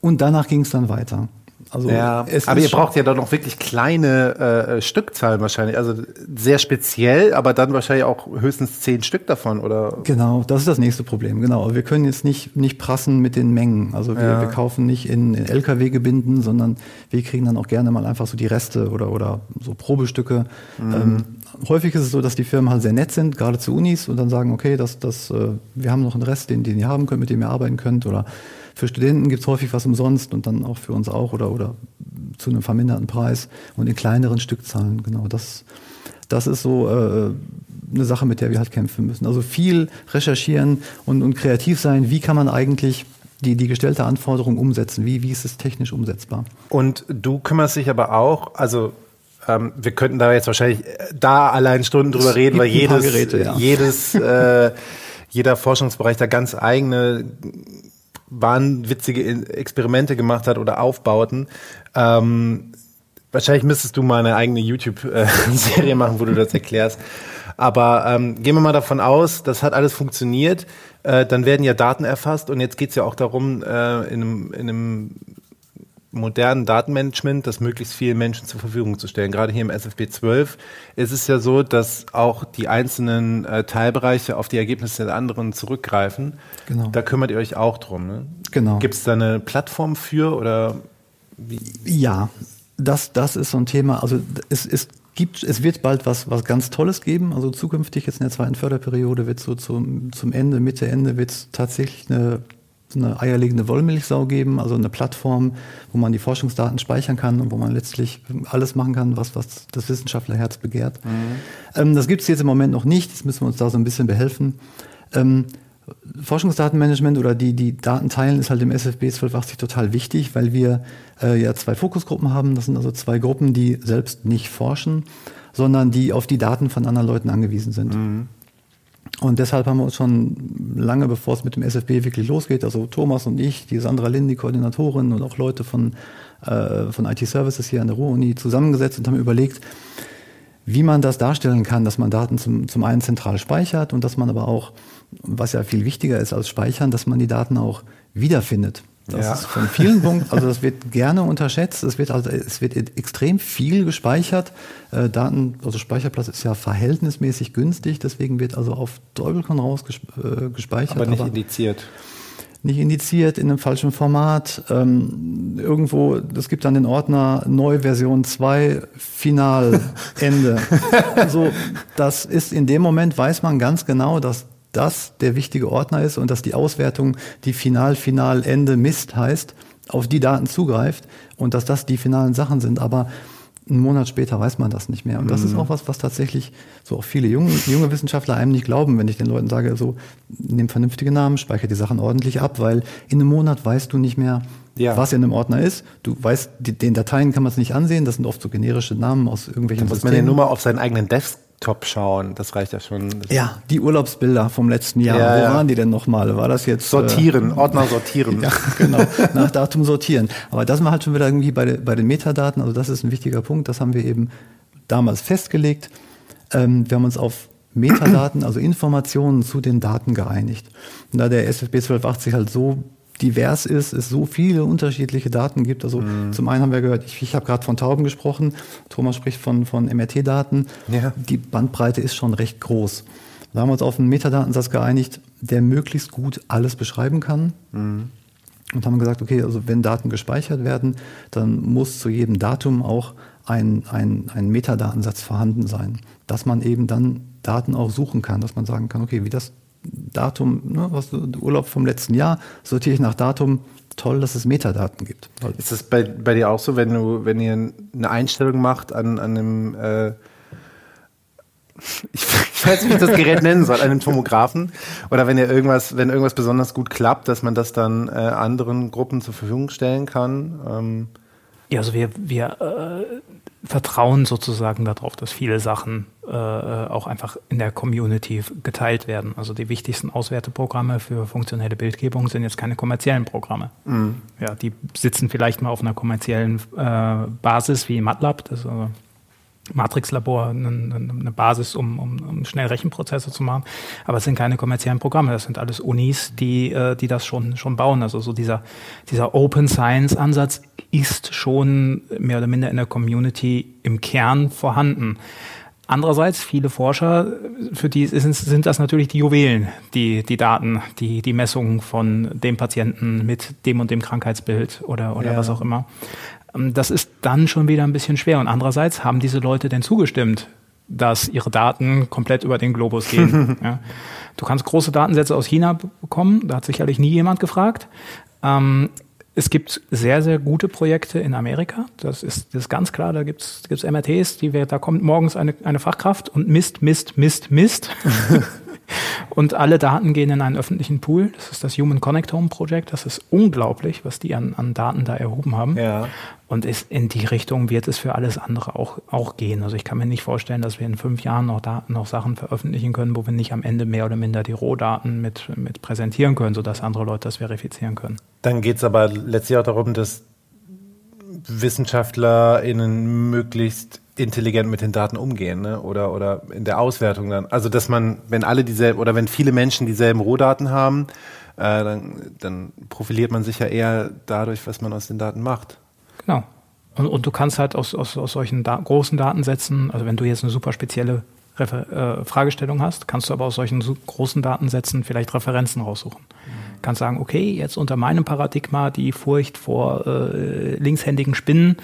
Und danach ging es dann weiter. Also ja, aber ihr braucht ja doch noch wirklich kleine äh, Stückzahlen wahrscheinlich. Also sehr speziell, aber dann wahrscheinlich auch höchstens zehn Stück davon, oder? Genau, das ist das nächste Problem. Genau. Wir können jetzt nicht, nicht prassen mit den Mengen. Also wir, ja. wir kaufen nicht in, in LKW-Gebinden, sondern wir kriegen dann auch gerne mal einfach so die Reste oder, oder so Probestücke. Mhm. Ähm, häufig ist es so, dass die Firmen halt sehr nett sind, gerade zu Unis, und dann sagen, okay, das, das, äh, wir haben noch einen Rest, den, den ihr haben könnt, mit dem ihr arbeiten könnt. Oder für Studenten gibt es häufig was umsonst und dann auch für uns auch oder, oder zu einem verminderten Preis und in kleineren Stückzahlen. Genau, das, das ist so äh, eine Sache, mit der wir halt kämpfen müssen. Also viel recherchieren und, und kreativ sein. Wie kann man eigentlich die, die gestellte Anforderung umsetzen? Wie, wie ist es technisch umsetzbar? Und du kümmerst dich aber auch, also ähm, wir könnten da jetzt wahrscheinlich äh, da allein Stunden drüber reden, weil jedes, Geräte, ja. jedes, äh, jeder Forschungsbereich da ganz eigene wahnwitzige Experimente gemacht hat oder Aufbauten. Ähm, wahrscheinlich müsstest du mal eine eigene YouTube-Serie machen, wo du das erklärst. Aber ähm, gehen wir mal davon aus, das hat alles funktioniert. Äh, dann werden ja Daten erfasst und jetzt geht es ja auch darum, äh, in, einem, in einem modernen Datenmanagement das möglichst vielen Menschen zur Verfügung zu stellen. Gerade hier im SFB 12 ist es ja so, dass auch die einzelnen äh, Teilbereiche auf die Ergebnisse der anderen zurückgreifen. Genau. Da kümmert ihr euch auch drum. Ne? Genau. Gibt es da eine Plattform für oder wie? Ja, das, das ist so ein Thema. Also es, es gibt, es wird bald was, was ganz Tolles geben. Also zukünftig jetzt in der zweiten Förderperiode wird so zum, zum Ende, Mitte, Ende wird es tatsächlich eine eine eierlegende Wollmilchsau geben, also eine Plattform, wo man die Forschungsdaten speichern kann und wo man letztlich alles machen kann, was, was das Wissenschaftlerherz begehrt. Mhm. Ähm, das gibt es jetzt im Moment noch nicht, das müssen wir uns da so ein bisschen behelfen. Ähm, Forschungsdatenmanagement oder die, die Daten teilen ist halt im SFB 1280 total wichtig, weil wir äh, ja zwei Fokusgruppen haben. Das sind also zwei Gruppen, die selbst nicht forschen, sondern die auf die Daten von anderen Leuten angewiesen sind. Mhm. Und deshalb haben wir uns schon lange, bevor es mit dem SFB wirklich losgeht, also Thomas und ich, die Sandra Lind, die Koordinatorin und auch Leute von, äh, von IT Services hier an der Ruhr-Uni zusammengesetzt und haben überlegt, wie man das darstellen kann, dass man Daten zum, zum einen zentral speichert und dass man aber auch, was ja viel wichtiger ist als speichern, dass man die Daten auch wiederfindet. Das ja. ist von vielen Punkten, also das wird gerne unterschätzt. Es wird also, es wird extrem viel gespeichert. Äh, Daten, also Speicherplatz ist ja verhältnismäßig günstig, deswegen wird also auf Teufel raus äh, gespeichert. Aber nicht aber indiziert. Nicht indiziert, in einem falschen Format. Ähm, irgendwo, es gibt dann den Ordner Neuversion 2, Final, Ende. also das ist in dem Moment, weiß man ganz genau, dass das der wichtige Ordner ist und dass die Auswertung, die Final, Final, Ende, Mist heißt, auf die Daten zugreift und dass das die finalen Sachen sind. Aber einen Monat später weiß man das nicht mehr. Und das mhm. ist auch was, was tatsächlich so auch viele junge, junge Wissenschaftler einem nicht glauben, wenn ich den Leuten sage, so, nimm vernünftige Namen, speichere die Sachen ordentlich ab, weil in einem Monat weißt du nicht mehr, ja. was in einem Ordner ist. Du weißt, die, den Dateien kann man es nicht ansehen, das sind oft so generische Namen aus irgendwelchen Dann muss man ja nur mal auf seinen eigenen Desk Top schauen. Das reicht ja schon. Ja, die Urlaubsbilder vom letzten Jahr. Ja, Wo ja. waren die denn nochmal? War das jetzt? Sortieren, äh, Ordner sortieren. ja, genau. Nach Datum sortieren. Aber das war halt schon wieder irgendwie bei, bei den Metadaten. Also das ist ein wichtiger Punkt. Das haben wir eben damals festgelegt. Ähm, wir haben uns auf Metadaten, also Informationen zu den Daten geeinigt. Und da der SFB 1280 halt so divers ist, es so viele unterschiedliche Daten gibt. Also mhm. zum einen haben wir gehört, ich, ich habe gerade von Tauben gesprochen, Thomas spricht von, von MRT-Daten. Ja. Die Bandbreite ist schon recht groß. Da haben wir uns auf einen Metadatensatz geeinigt, der möglichst gut alles beschreiben kann. Mhm. Und haben gesagt, okay, also wenn Daten gespeichert werden, dann muss zu jedem Datum auch ein, ein, ein Metadatensatz vorhanden sein, dass man eben dann Daten auch suchen kann, dass man sagen kann, okay, wie das Datum, ne, was Urlaub vom letzten Jahr, sortiere ich nach Datum. Toll, dass es Metadaten gibt. Ist das bei, bei dir auch so, wenn du, wenn ihr eine Einstellung macht an, an einem äh, ich, ich weiß nicht, wie ich das Gerät nennen soll, an einem Tomographen. Oder wenn ihr irgendwas, wenn irgendwas besonders gut klappt, dass man das dann äh, anderen Gruppen zur Verfügung stellen kann. Ähm. Ja, also wir, wir äh, vertrauen sozusagen darauf, dass viele Sachen äh, auch einfach in der Community geteilt werden. Also die wichtigsten Auswerteprogramme für funktionelle Bildgebung sind jetzt keine kommerziellen Programme. Mhm. Ja, die sitzen vielleicht mal auf einer kommerziellen äh, Basis wie MATLAB, das ist also Matrix-Labor eine, Basis, um, um, um schnell Rechenprozesse zu machen. Aber es sind keine kommerziellen Programme. Das sind alles Unis, die, äh, die das schon, schon bauen. Also so dieser, dieser Open Science Ansatz ist schon mehr oder minder in der Community im Kern vorhanden. Andererseits, viele Forscher, für die sind, sind das natürlich die Juwelen, die, die Daten, die, die Messungen von dem Patienten mit dem und dem Krankheitsbild oder, oder ja. was auch immer. Ähm, das ist dann schon wieder ein bisschen schwer. Und andererseits haben diese Leute denn zugestimmt, dass ihre Daten komplett über den Globus gehen. ja. Du kannst große Datensätze aus China bekommen, da hat sicherlich nie jemand gefragt. Ähm, es gibt sehr, sehr gute Projekte in Amerika. Das ist, das ist ganz klar. Da gibt's gibt's MRTs, die wir, da kommt morgens eine, eine Fachkraft und misst, misst, misst, misst. Und alle Daten gehen in einen öffentlichen Pool. Das ist das Human Connectome Project. Das ist unglaublich, was die an, an Daten da erhoben haben. Ja. Und ist, in die Richtung wird es für alles andere auch, auch gehen. Also ich kann mir nicht vorstellen, dass wir in fünf Jahren noch, Daten, noch Sachen veröffentlichen können, wo wir nicht am Ende mehr oder minder die Rohdaten mit, mit präsentieren können, sodass andere Leute das verifizieren können. Dann geht es aber letztlich auch darum, dass WissenschaftlerInnen möglichst intelligent mit den Daten umgehen, ne? Oder oder in der Auswertung dann. Also dass man, wenn alle dieselben oder wenn viele Menschen dieselben Rohdaten haben, äh, dann, dann profiliert man sich ja eher dadurch, was man aus den Daten macht. Genau. Und, und du kannst halt aus, aus, aus solchen da großen Datensätzen, also wenn du jetzt eine super spezielle Refer äh, Fragestellung hast, kannst du aber aus solchen großen Datensätzen vielleicht Referenzen raussuchen. Mhm kann sagen, okay, jetzt unter meinem Paradigma die Furcht vor äh, linkshändigen Spinnen,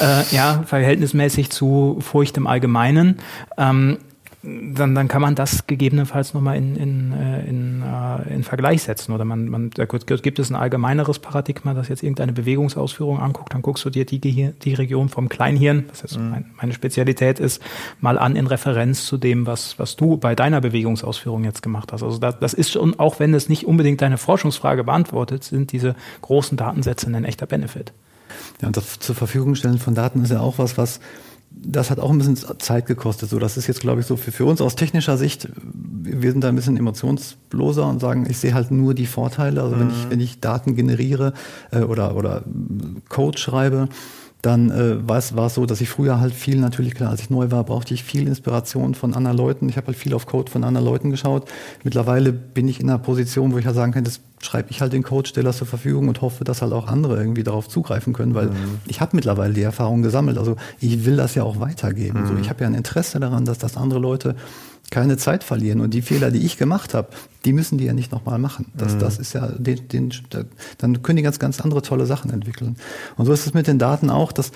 äh, ja, verhältnismäßig zu Furcht im Allgemeinen. Ähm, dann, dann kann man das gegebenenfalls nochmal in, in, äh, in, äh, in Vergleich setzen. Oder man, man da gibt es ein allgemeineres Paradigma, das jetzt irgendeine Bewegungsausführung anguckt, dann guckst du dir die, die Region vom Kleinhirn, das jetzt mhm. meine Spezialität ist, mal an in Referenz zu dem, was, was du bei deiner Bewegungsausführung jetzt gemacht hast. Also das, das ist schon, auch wenn es nicht unbedingt deine Forschungsfrage beantwortet, sind diese großen Datensätze ein echter Benefit. Ja, und das zur Verfügung stellen von Daten ist ja auch was, was das hat auch ein bisschen Zeit gekostet. So, das ist jetzt, glaube ich, so für, für uns aus technischer Sicht, wir sind da ein bisschen emotionsloser und sagen, ich sehe halt nur die Vorteile. Also mhm. wenn ich, wenn ich Daten generiere äh, oder, oder Code schreibe, dann äh, war, es, so, dass ich früher halt viel, natürlich klar, als ich neu war, brauchte ich viel Inspiration von anderen Leuten. Ich habe halt viel auf Code von anderen Leuten geschaut. Mittlerweile bin ich in einer Position, wo ich halt sagen kann, das schreibe ich halt den Code, stelle das zur Verfügung und hoffe, dass halt auch andere irgendwie darauf zugreifen können, weil mhm. ich habe mittlerweile die Erfahrung gesammelt. Also ich will das ja auch weitergeben. Mhm. So, ich habe ja ein Interesse daran, dass das andere Leute keine Zeit verlieren. Und die Fehler, die ich gemacht habe, die müssen die ja nicht nochmal machen. Das, mhm. das ist ja, den, den, dann können die ganz, ganz andere tolle Sachen entwickeln. Und so ist es mit den Daten auch, dass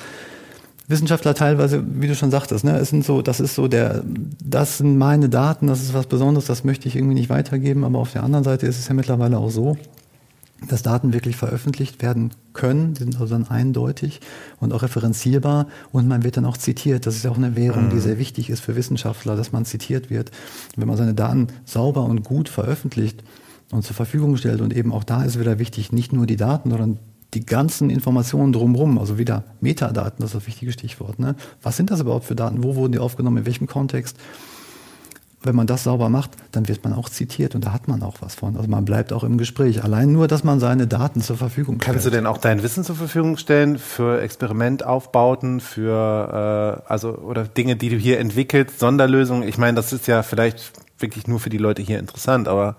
Wissenschaftler teilweise, wie du schon sagtest, ne, es sind so, das ist so der, das sind meine Daten, das ist was Besonderes, das möchte ich irgendwie nicht weitergeben. Aber auf der anderen Seite ist es ja mittlerweile auch so, dass Daten wirklich veröffentlicht werden können. Die sind also dann eindeutig und auch referenzierbar und man wird dann auch zitiert. Das ist ja auch eine Währung, mhm. die sehr wichtig ist für Wissenschaftler, dass man zitiert wird. Wenn man seine Daten sauber und gut veröffentlicht und zur Verfügung stellt und eben auch da ist wieder wichtig, nicht nur die Daten, sondern die ganzen Informationen drumherum, also wieder Metadaten, das ist das wichtige Stichwort. Ne? Was sind das überhaupt für Daten? Wo wurden die aufgenommen? In welchem Kontext? Wenn man das sauber macht, dann wird man auch zitiert und da hat man auch was von. Also man bleibt auch im Gespräch. Allein nur, dass man seine Daten zur Verfügung stellt. Kannst du denn auch dein Wissen zur Verfügung stellen für Experimentaufbauten, für äh, also oder Dinge, die du hier entwickelst, Sonderlösungen? Ich meine, das ist ja vielleicht wirklich nur für die Leute hier interessant, aber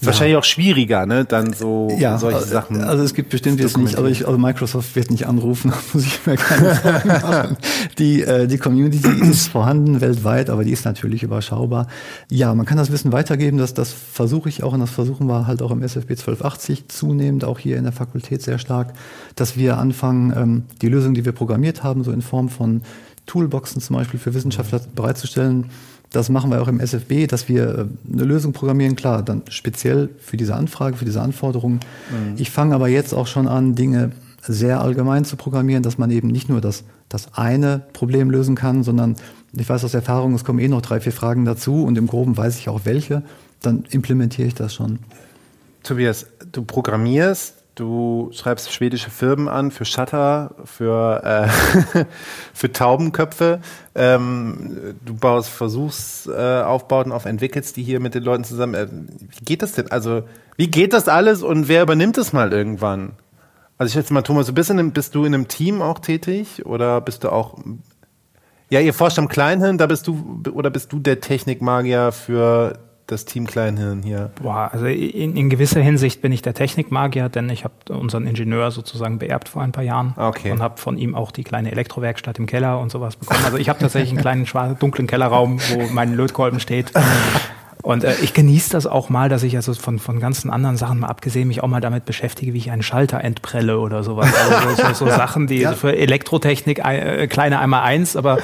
ist wahrscheinlich auch schwieriger, ne? Dann so ja, solche also, Sachen. Also es gibt bestimmt jetzt nicht, also, ich, also Microsoft wird nicht anrufen, muss ich mir keine Sorgen machen. Die, äh, die Community ist vorhanden weltweit, aber die ist natürlich überschaubar. Ja, man kann das Wissen weitergeben, das, das versuche ich auch und das versuchen wir halt auch im SFB 1280 zunehmend, auch hier in der Fakultät sehr stark, dass wir anfangen, ähm, die Lösung, die wir programmiert haben, so in Form von Toolboxen zum Beispiel für Wissenschaftler bereitzustellen, das machen wir auch im SFB, dass wir äh, eine Lösung programmieren, klar, dann speziell für diese Anfrage, für diese Anforderungen. Mhm. Ich fange aber jetzt auch schon an, Dinge sehr allgemein zu programmieren, dass man eben nicht nur das, das eine Problem lösen kann, sondern ich weiß aus Erfahrung, es kommen eh noch drei, vier Fragen dazu und im Groben weiß ich auch welche, dann implementiere ich das schon. Tobias, du programmierst Du schreibst schwedische Firmen an für Shutter, für, äh, für Taubenköpfe. Ähm, du baust Versuchsaufbauten auf, entwickelst die hier mit den Leuten zusammen. Äh, wie geht das denn? Also, wie geht das alles und wer übernimmt es mal irgendwann? Also ich schätze mal, Thomas, du bist, in bist du in einem Team auch tätig oder bist du auch ja, ihr forscht am Kleinhirn, da bist du, oder bist du der Technikmagier für das Team Kleinhirn hier? Boah, also in, in gewisser Hinsicht bin ich der Technikmagier, denn ich habe unseren Ingenieur sozusagen beerbt vor ein paar Jahren okay. und habe von ihm auch die kleine Elektrowerkstatt im Keller und sowas bekommen. Also ich habe tatsächlich einen kleinen schwarzen, dunklen Kellerraum, wo mein Lötkolben steht. Und äh, ich genieße das auch mal, dass ich also von, von ganzen anderen Sachen mal abgesehen mich auch mal damit beschäftige, wie ich einen Schalter entprelle oder sowas. Also so, so, so Sachen, die ja. für Elektrotechnik äh, kleine einmal eins, aber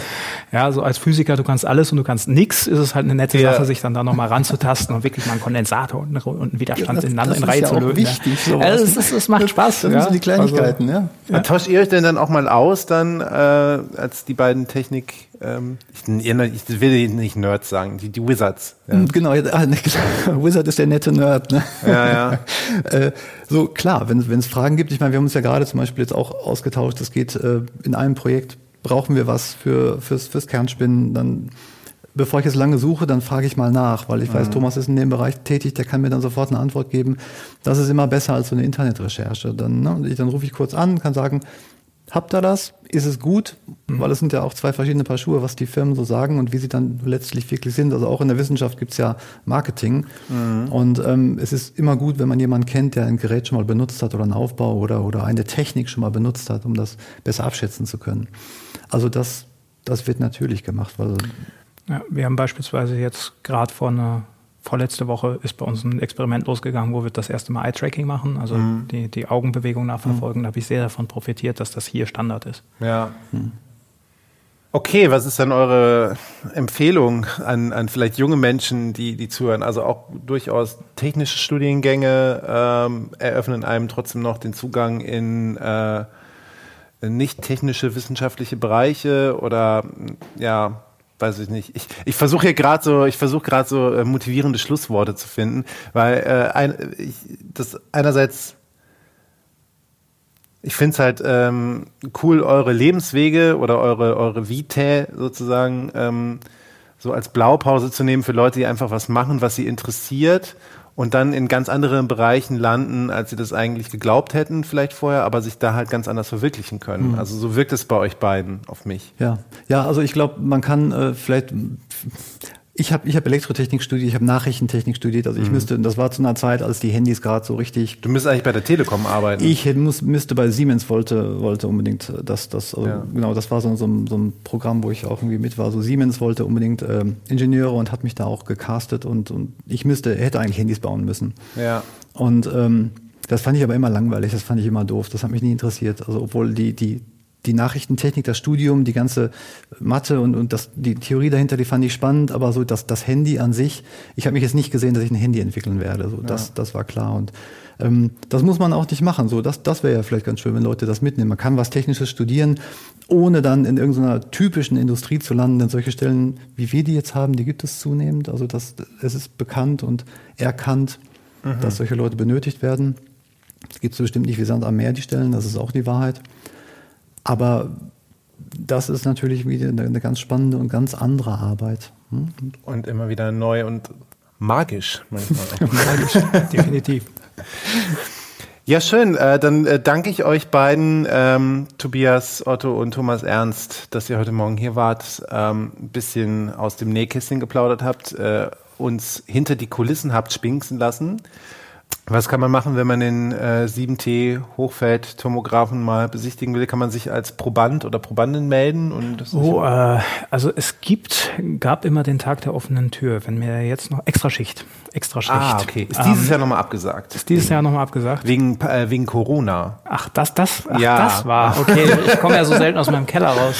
ja, so als Physiker, du kannst alles und du kannst nix, ist es halt eine nette ja. Sache, sich dann da nochmal ranzutasten und wirklich mal einen Kondensator und, einen Widerstand ja, in, in Reihe zu lösen. Wichtig, ja. Also es, es, es macht Spaß. Das, das sind die Kleinigkeiten, also, ja. Tauscht ihr euch denn dann auch mal aus, dann äh, als die beiden Technik ähm, ich, ich, will nicht Nerds sagen, die, die Wizards. Ja. Genau, ah, ne, Wizard ist der nette Nerd. Ne? Ja, ja. äh, so klar, wenn es Fragen gibt, ich meine, wir haben uns ja gerade zum Beispiel jetzt auch ausgetauscht, es geht äh, in einem Projekt, brauchen wir was für, fürs, fürs Kernspinnen, dann bevor ich jetzt lange suche, dann frage ich mal nach, weil ich weiß, mhm. Thomas ist in dem Bereich tätig, der kann mir dann sofort eine Antwort geben. Das ist immer besser als so eine Internetrecherche. Dann, ne, dann rufe ich kurz an, kann sagen, Habt ihr das? Ist es gut? Mhm. Weil es sind ja auch zwei verschiedene Paar Schuhe, was die Firmen so sagen und wie sie dann letztlich wirklich sind. Also auch in der Wissenschaft gibt's ja Marketing. Mhm. Und ähm, es ist immer gut, wenn man jemanden kennt, der ein Gerät schon mal benutzt hat oder einen Aufbau oder, oder eine Technik schon mal benutzt hat, um das besser abschätzen zu können. Also das, das wird natürlich gemacht. Weil ja, wir haben beispielsweise jetzt gerade vor einer vorletzte Woche ist bei uns ein Experiment losgegangen, wo wir das erste Mal Eye-Tracking machen, also mhm. die, die Augenbewegung nachverfolgen. Mhm. Da habe ich sehr davon profitiert, dass das hier Standard ist. Ja. Mhm. Okay, was ist dann eure Empfehlung an, an vielleicht junge Menschen, die, die zuhören? Also auch durchaus technische Studiengänge ähm, eröffnen einem trotzdem noch den Zugang in äh, nicht technische wissenschaftliche Bereiche oder ja, weiß ich nicht. Ich, ich versuche hier gerade so, ich versuche gerade so äh, motivierende Schlussworte zu finden, weil äh, ein, ich, das einerseits ich finde es halt ähm, cool, eure Lebenswege oder eure, eure Vitae sozusagen ähm, so als Blaupause zu nehmen für Leute, die einfach was machen, was sie interessiert und dann in ganz anderen Bereichen landen, als sie das eigentlich geglaubt hätten, vielleicht vorher, aber sich da halt ganz anders verwirklichen können. Mhm. Also so wirkt es bei euch beiden auf mich. Ja, ja, also ich glaube, man kann äh, vielleicht ich habe ich hab Elektrotechnik studiert, ich habe Nachrichtentechnik studiert. Also ich mhm. müsste, das war zu einer Zeit, als die Handys gerade so richtig. Du müsstest eigentlich bei der Telekom arbeiten. Ich muss, müsste bei Siemens wollte wollte unbedingt, dass das also ja. genau, das war so, so, so, ein Programm, wo ich auch irgendwie mit war. So Siemens wollte unbedingt ähm, Ingenieure und hat mich da auch gecastet und und ich müsste hätte eigentlich Handys bauen müssen. Ja. Und ähm, das fand ich aber immer langweilig, das fand ich immer doof, das hat mich nie interessiert. Also obwohl die die die Nachrichtentechnik, das Studium, die ganze Mathe und, und das, die Theorie dahinter, die fand ich spannend, aber so das, das Handy an sich, ich habe mich jetzt nicht gesehen, dass ich ein Handy entwickeln werde. So, das, ja. das war klar. Und ähm, das muss man auch nicht machen. So, das, das wäre ja vielleicht ganz schön, wenn Leute das mitnehmen. Man kann was Technisches studieren, ohne dann in irgendeiner typischen Industrie zu landen. Denn solche Stellen, wie wir die jetzt haben, die gibt es zunehmend. Also das, es ist bekannt und erkannt, mhm. dass solche Leute benötigt werden. Es gibt so bestimmt nicht wie Sand am Meer die Stellen, das ist auch die Wahrheit. Aber das ist natürlich wieder eine, eine ganz spannende und ganz andere Arbeit. Hm? Und immer wieder neu und magisch manchmal. magisch, definitiv. Ja, schön. Äh, dann äh, danke ich euch beiden, ähm, Tobias, Otto und Thomas Ernst, dass ihr heute Morgen hier wart, ähm, ein bisschen aus dem Nähkästchen geplaudert habt, äh, uns hinter die Kulissen habt spinksen lassen. Was kann man machen, wenn man den äh, 7T Hochfeld-Tomographen mal besichtigen will? Kann man sich als Proband oder Probandin melden? Und oh, äh, also es gibt, gab immer den Tag der offenen Tür. Wenn mir jetzt noch extra Schicht, extra Schicht. Ah, okay. Ist dieses ähm, Jahr nochmal abgesagt? Ist dieses Jahr nochmal abgesagt? Wegen äh, wegen Corona. Ach, das, das, ach, ja. das war okay. Ich komme ja so selten aus meinem Keller raus.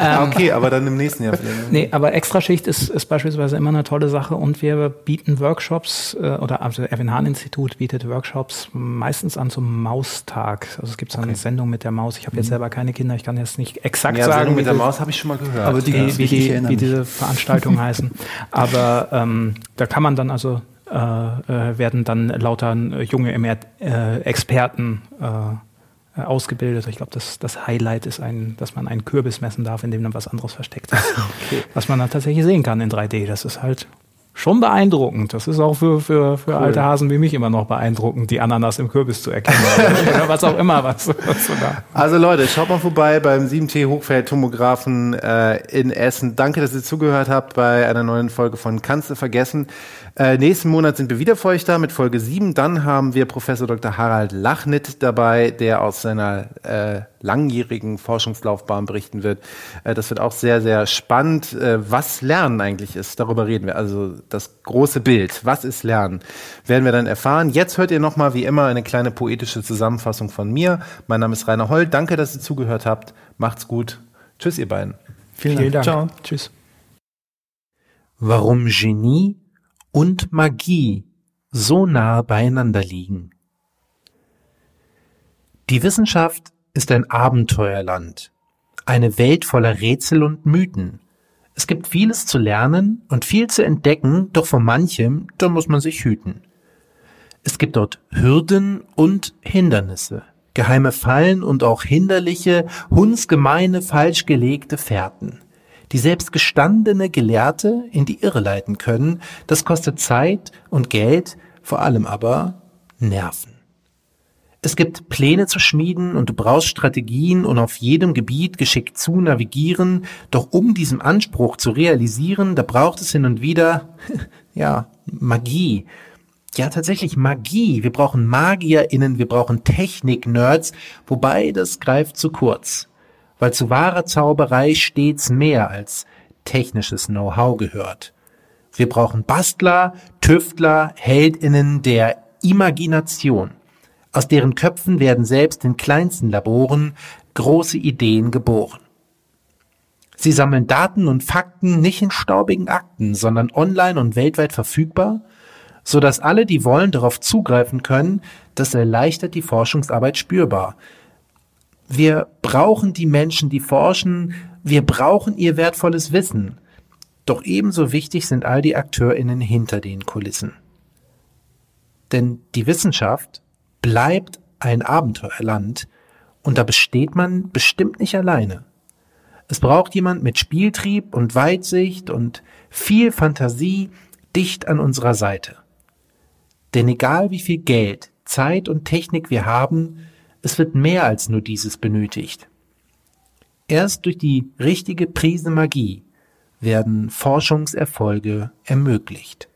Ähm, okay, aber dann im nächsten Jahr vielleicht. Nee, aber extra Schicht ist, ist beispielsweise immer eine tolle Sache und wir bieten Workshops äh, oder also Erwin Hahn Institut bietet Workshops meistens an zum Maustag. Also es gibt so eine okay. Sendung mit der Maus. Ich habe jetzt mhm. selber keine Kinder, ich kann jetzt nicht exakt ja, sagen. Sendung mit der Maus habe ich schon mal gehört. Aber die, ja. wie, die, wie diese Veranstaltungen heißen. Aber ähm, da kann man dann also werden dann lauter junge äh, Experten äh, ausgebildet. Ich glaube, das, das Highlight ist, ein, dass man einen Kürbis messen darf, in dem dann was anderes versteckt ist. okay. Was man dann tatsächlich sehen kann in 3D. Das ist halt schon beeindruckend. Das ist auch für, für, für cool. alte Hasen wie mich immer noch beeindruckend, die Ananas im Kürbis zu erkennen. oder was auch immer. Was, was also Leute, schaut mal vorbei beim 7T Hochfeld-Tomographen äh, in Essen. Danke, dass ihr zugehört habt bei einer neuen Folge von Kannst du vergessen. Äh, nächsten Monat sind wir wieder für euch da mit Folge 7. Dann haben wir Professor Dr. Harald Lachnit dabei, der aus seiner äh, langjährigen Forschungslaufbahn berichten wird. Äh, das wird auch sehr, sehr spannend. Äh, was Lernen eigentlich ist, darüber reden wir. Also das große Bild. Was ist Lernen? Werden wir dann erfahren. Jetzt hört ihr nochmal wie immer eine kleine poetische Zusammenfassung von mir. Mein Name ist Rainer Holl. Danke, dass ihr zugehört habt. Macht's gut. Tschüss, ihr beiden. Vielen, Vielen Dank. Dank. Ciao. Tschüss. Warum Genie und Magie so nah beieinander liegen. Die Wissenschaft ist ein Abenteuerland, eine Welt voller Rätsel und Mythen. Es gibt vieles zu lernen und viel zu entdecken, doch vor manchem, da muss man sich hüten. Es gibt dort Hürden und Hindernisse, geheime Fallen und auch hinderliche, hundsgemeine, falsch gelegte Fährten die selbst gestandene Gelehrte in die Irre leiten können. Das kostet Zeit und Geld, vor allem aber Nerven. Es gibt Pläne zu schmieden und du brauchst Strategien und auf jedem Gebiet geschickt zu navigieren. Doch um diesen Anspruch zu realisieren, da braucht es hin und wieder, ja, Magie. Ja, tatsächlich Magie. Wir brauchen MagierInnen, wir brauchen Technik-Nerds, wobei das greift zu kurz weil zu wahrer Zauberei stets mehr als technisches Know-how gehört. Wir brauchen Bastler, Tüftler, Heldinnen der Imagination. Aus deren Köpfen werden selbst in kleinsten Laboren große Ideen geboren. Sie sammeln Daten und Fakten nicht in staubigen Akten, sondern online und weltweit verfügbar, so dass alle, die wollen, darauf zugreifen können. Das erleichtert die Forschungsarbeit spürbar. Wir brauchen die Menschen, die forschen. Wir brauchen ihr wertvolles Wissen. Doch ebenso wichtig sind all die AkteurInnen hinter den Kulissen. Denn die Wissenschaft bleibt ein Abenteuerland und da besteht man bestimmt nicht alleine. Es braucht jemand mit Spieltrieb und Weitsicht und viel Fantasie dicht an unserer Seite. Denn egal wie viel Geld, Zeit und Technik wir haben, es wird mehr als nur dieses benötigt. Erst durch die richtige Prise Magie werden Forschungserfolge ermöglicht.